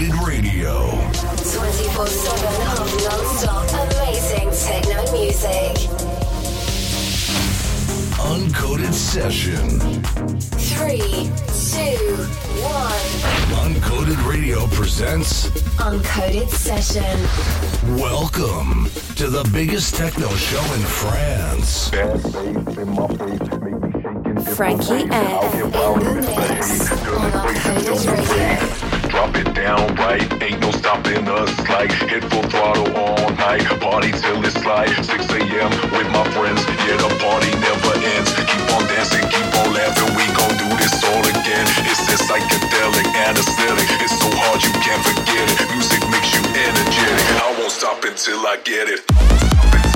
Uncoded Radio. 24 7 of non stop amazing techno music. Uncoded Session. Three, two, one. Uncoded Radio presents Uncoded Session. Welcome to the biggest techno show in France. Frankyeffe in the mix on Uncoded Radio. Drop it down right, ain't no stopping us. Like hit full throttle all night, party till it's like 6 a.m. with my friends. Yeah, the party never ends. Keep on dancing, keep on laughing. We gon' do this all again. It's that psychedelic anesthetic. It's so hard you can't forget it. Music makes you energetic. I won't stop until I get it.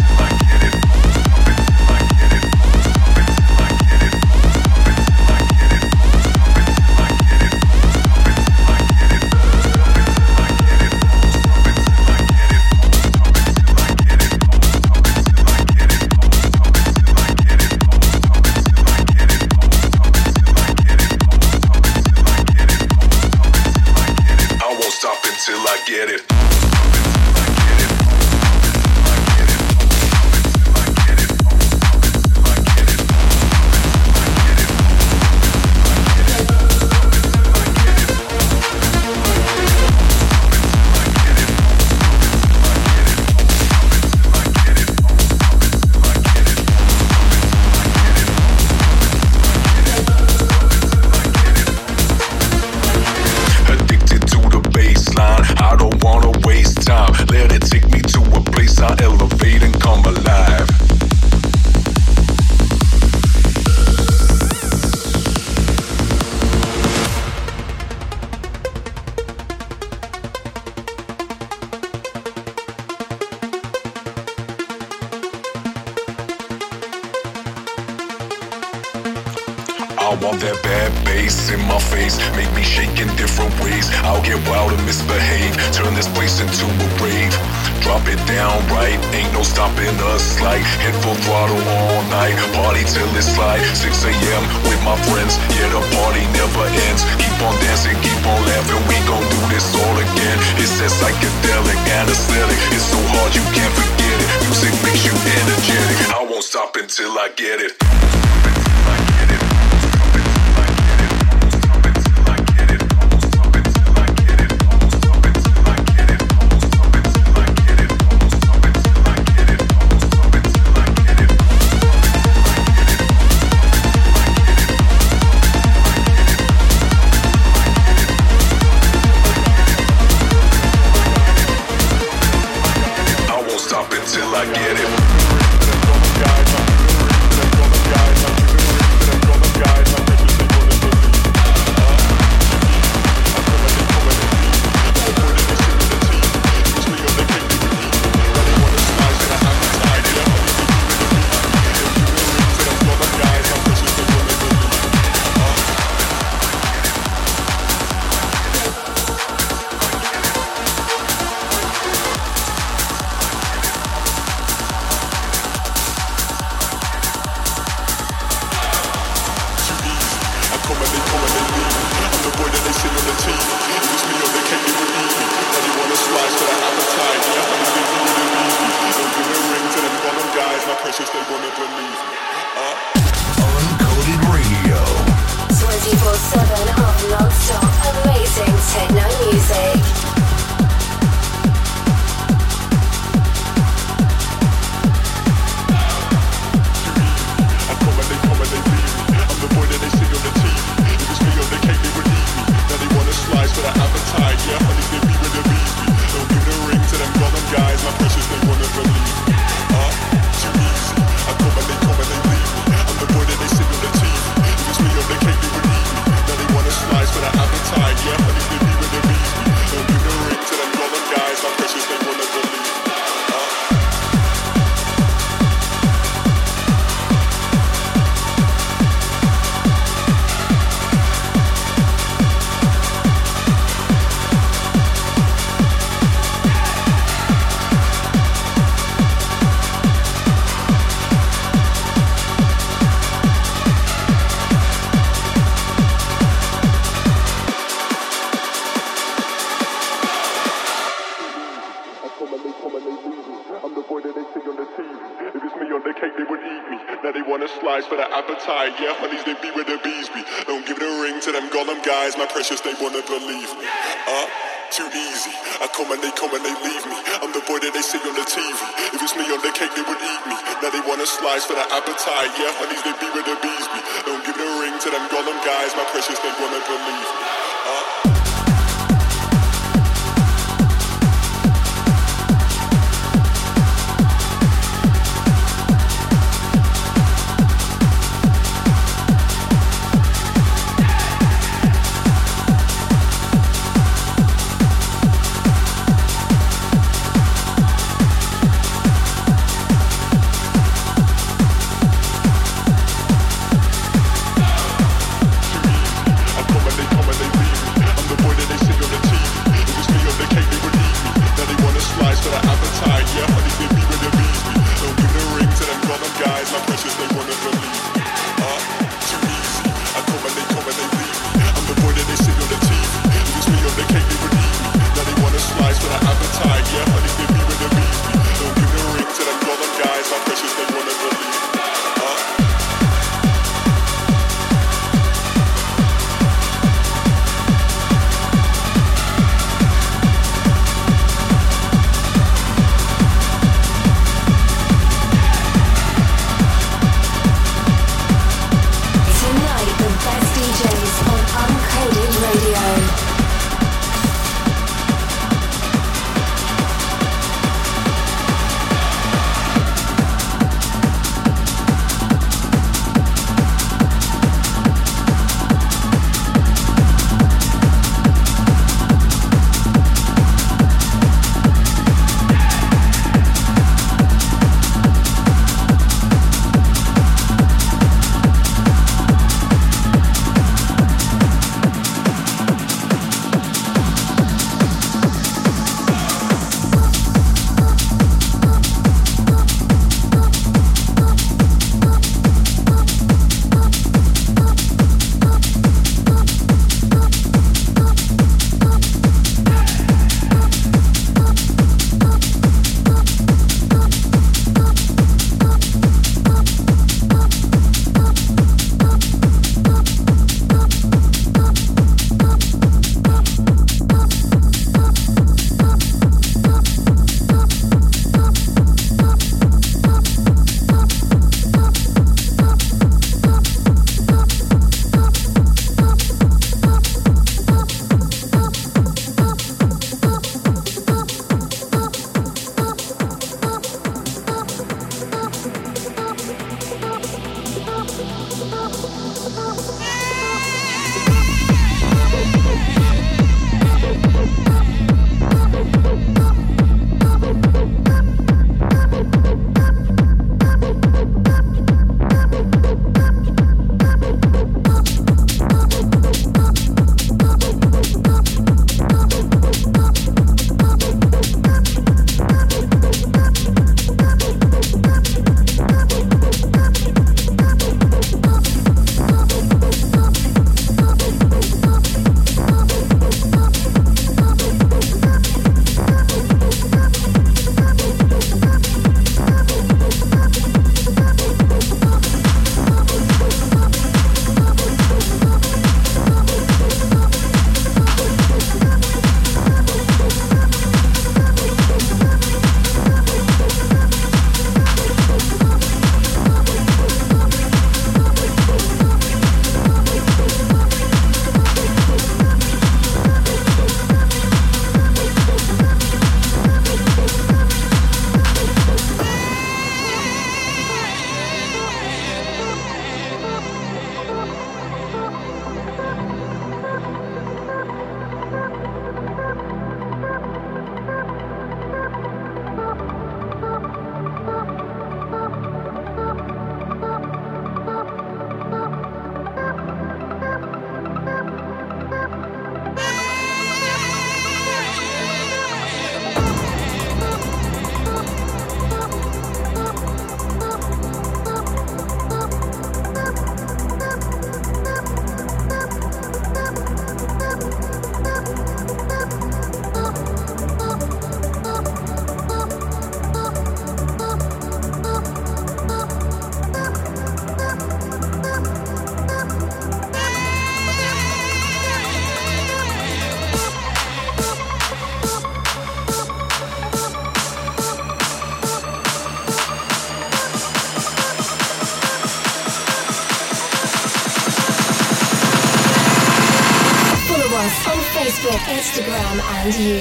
Wanna believe me. Uh, too easy. I come and they come and they leave me. I'm the boy that they see on the TV. If it's me on the cake, they would eat me. Now they wanna slice for the appetite. Yeah, honeys, they be where the bees be. Don't give a ring to them gollum guys, my precious, they wanna believe me. Uh,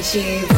and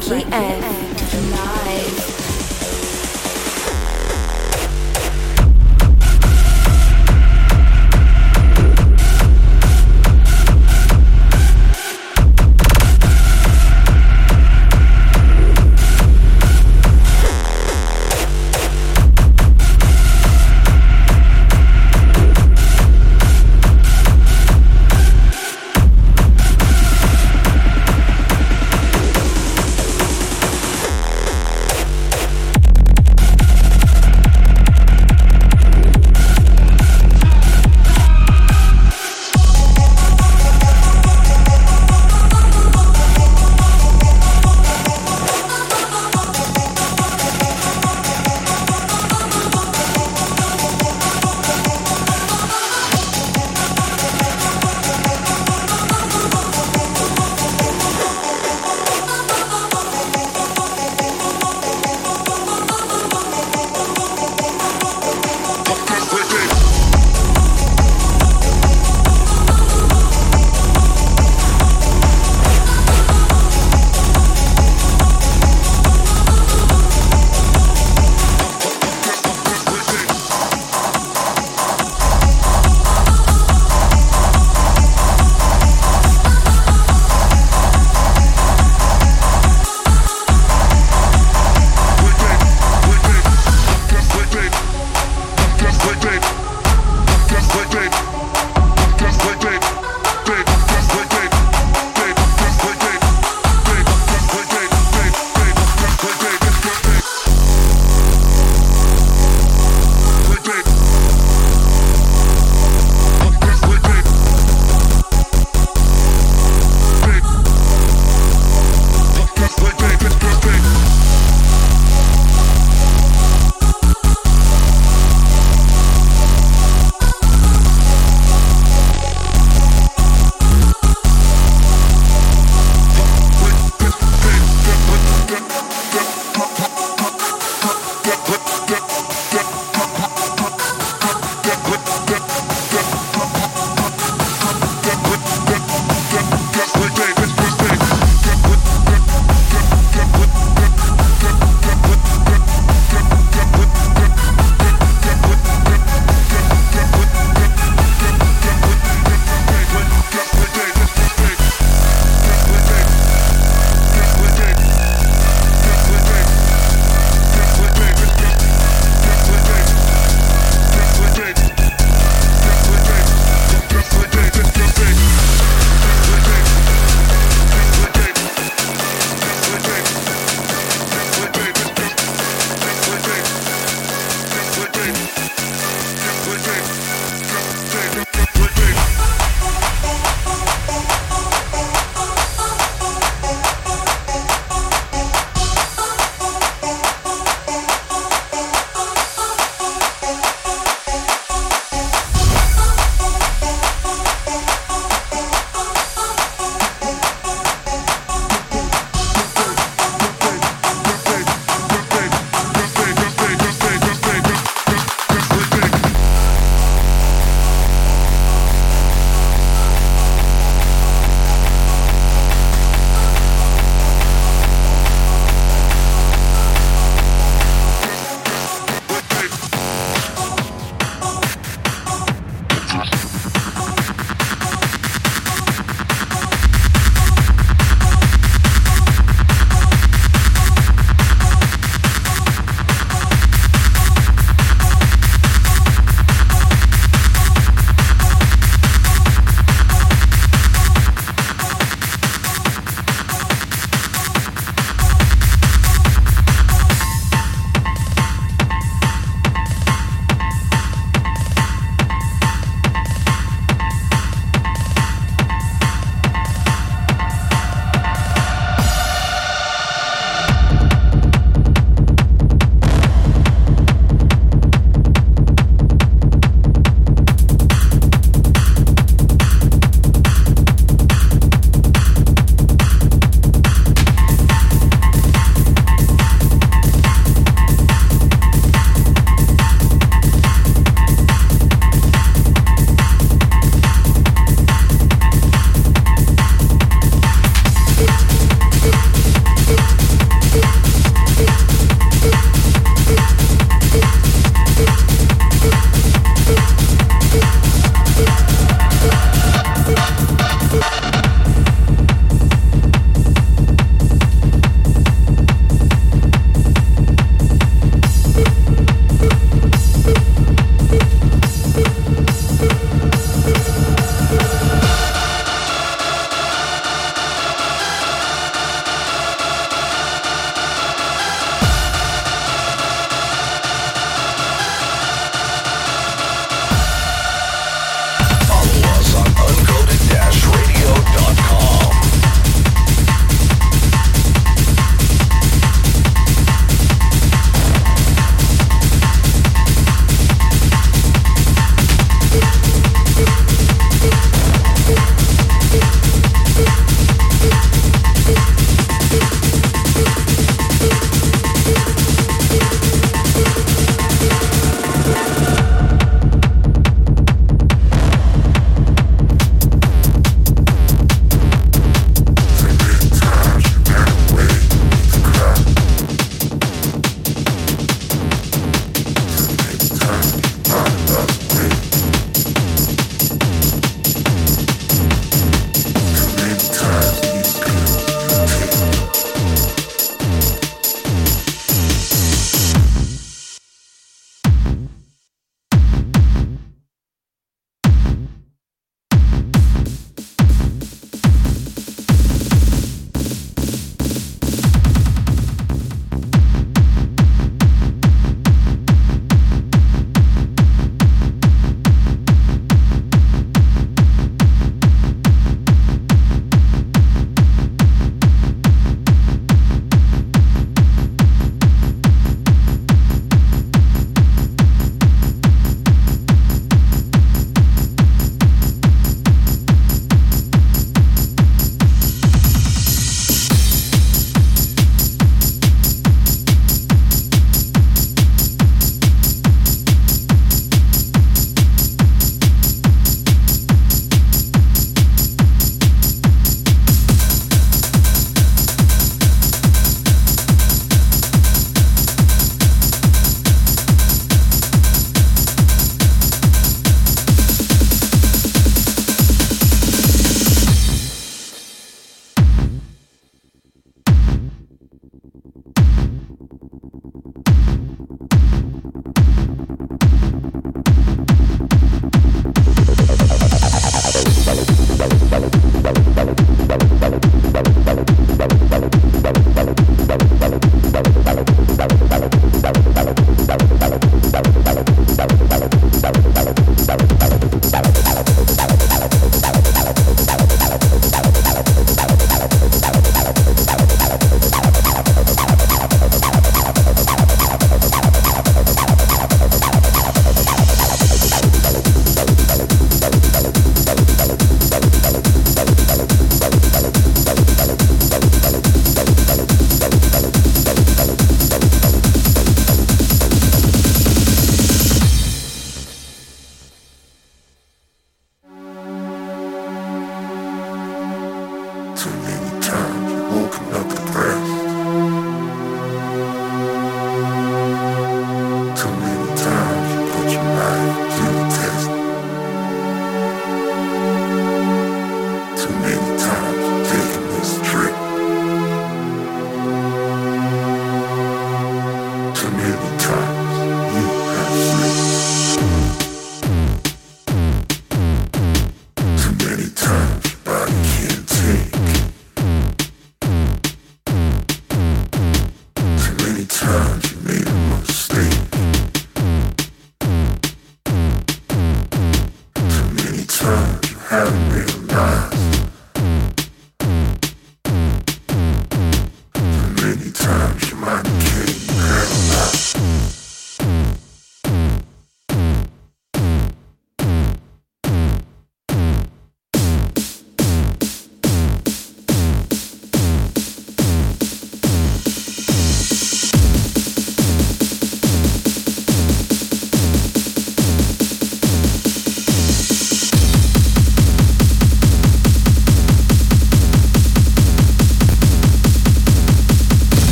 Frankyeffe.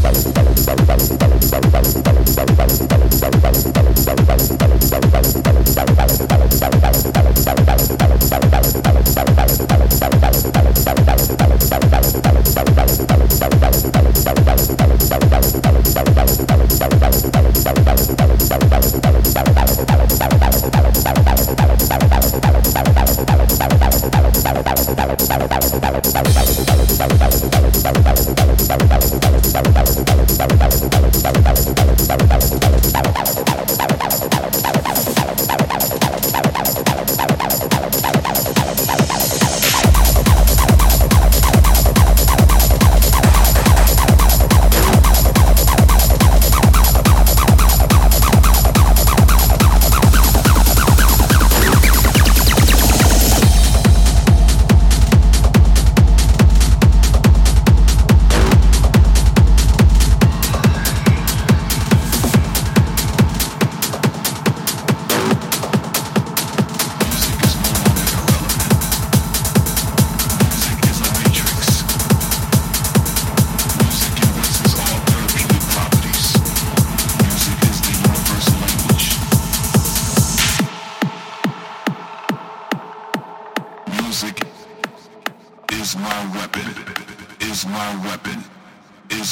Bounce, bounce,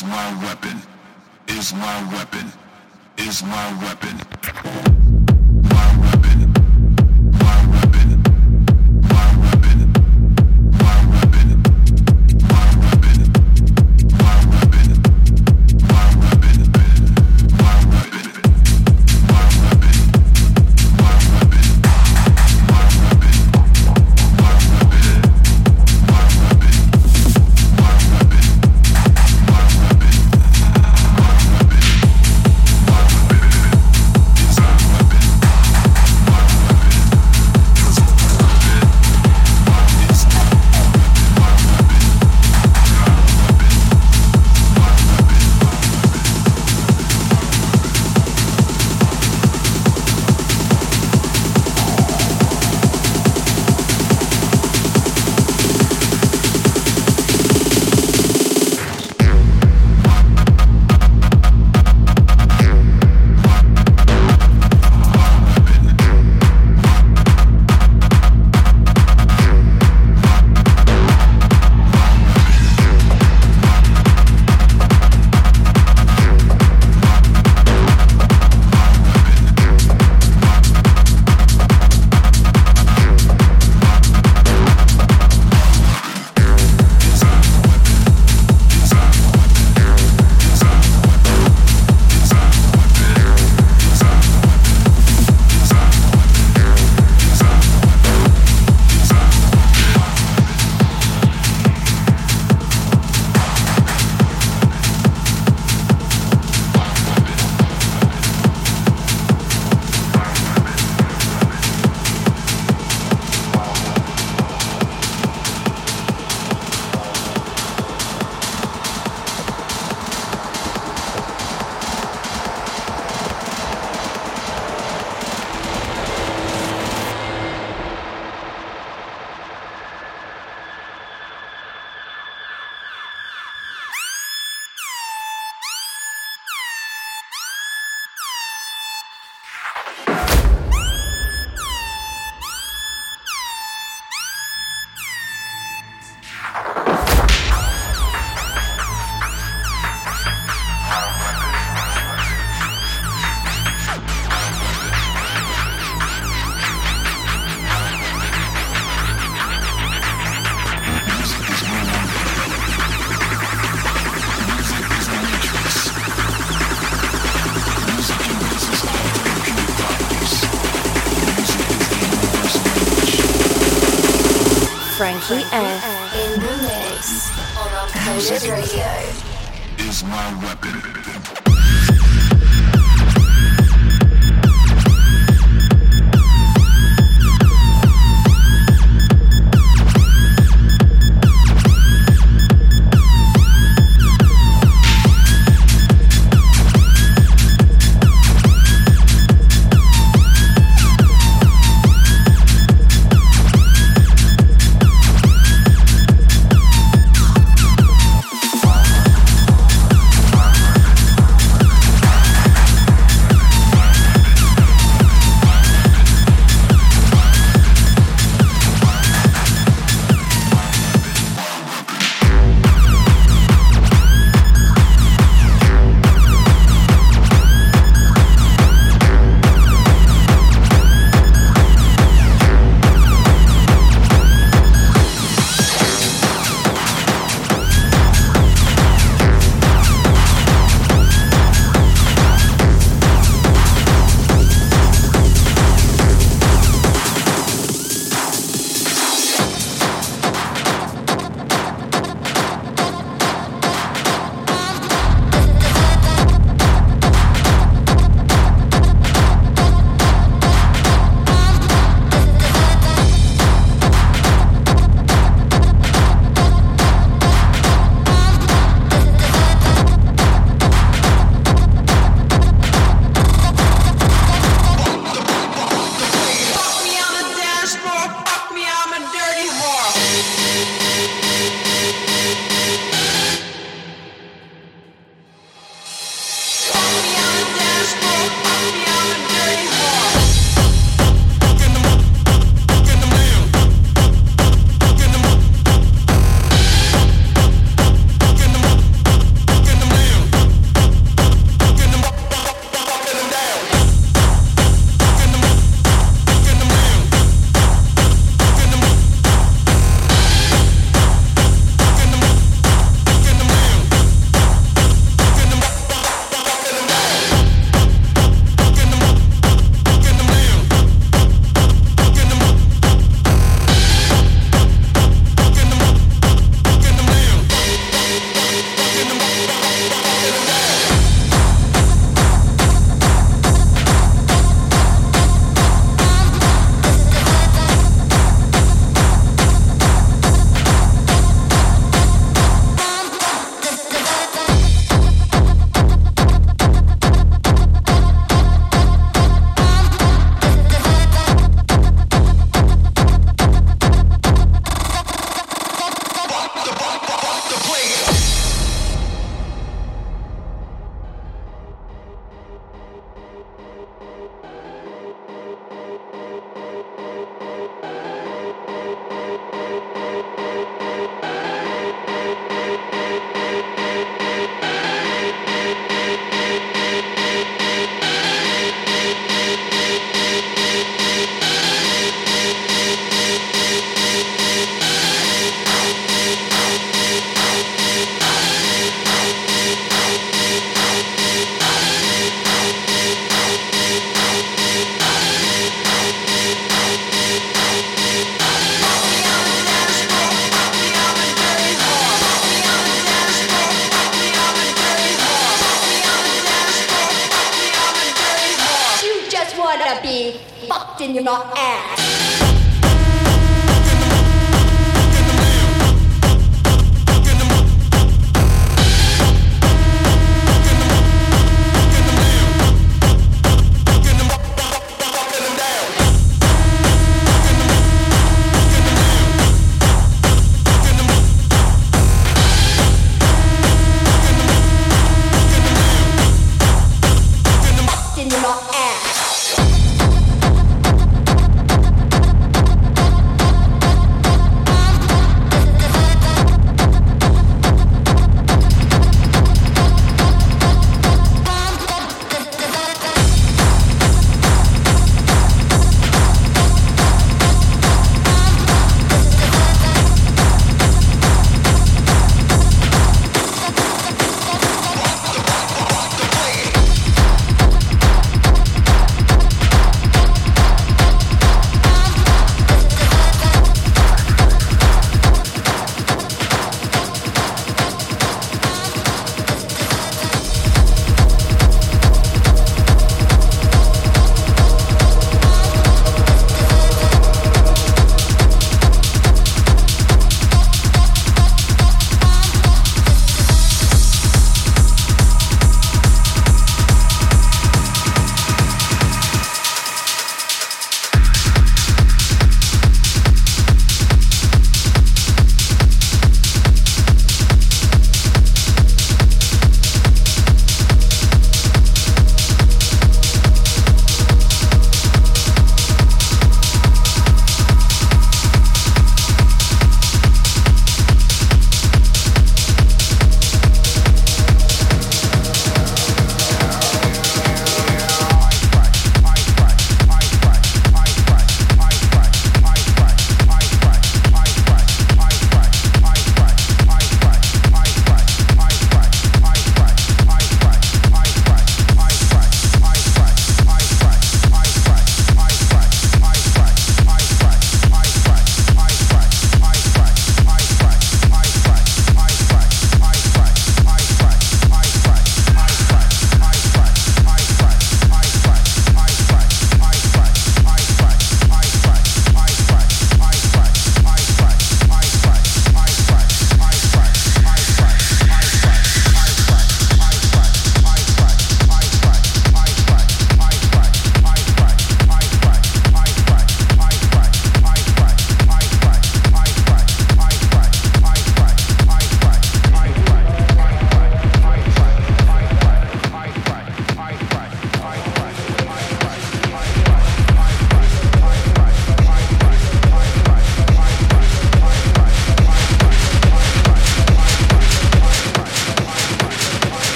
is my weapon, is my weapon, is my weapon.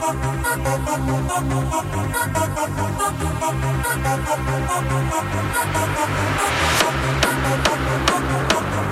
Sound. Exclusively on Uncoded Radio. connected.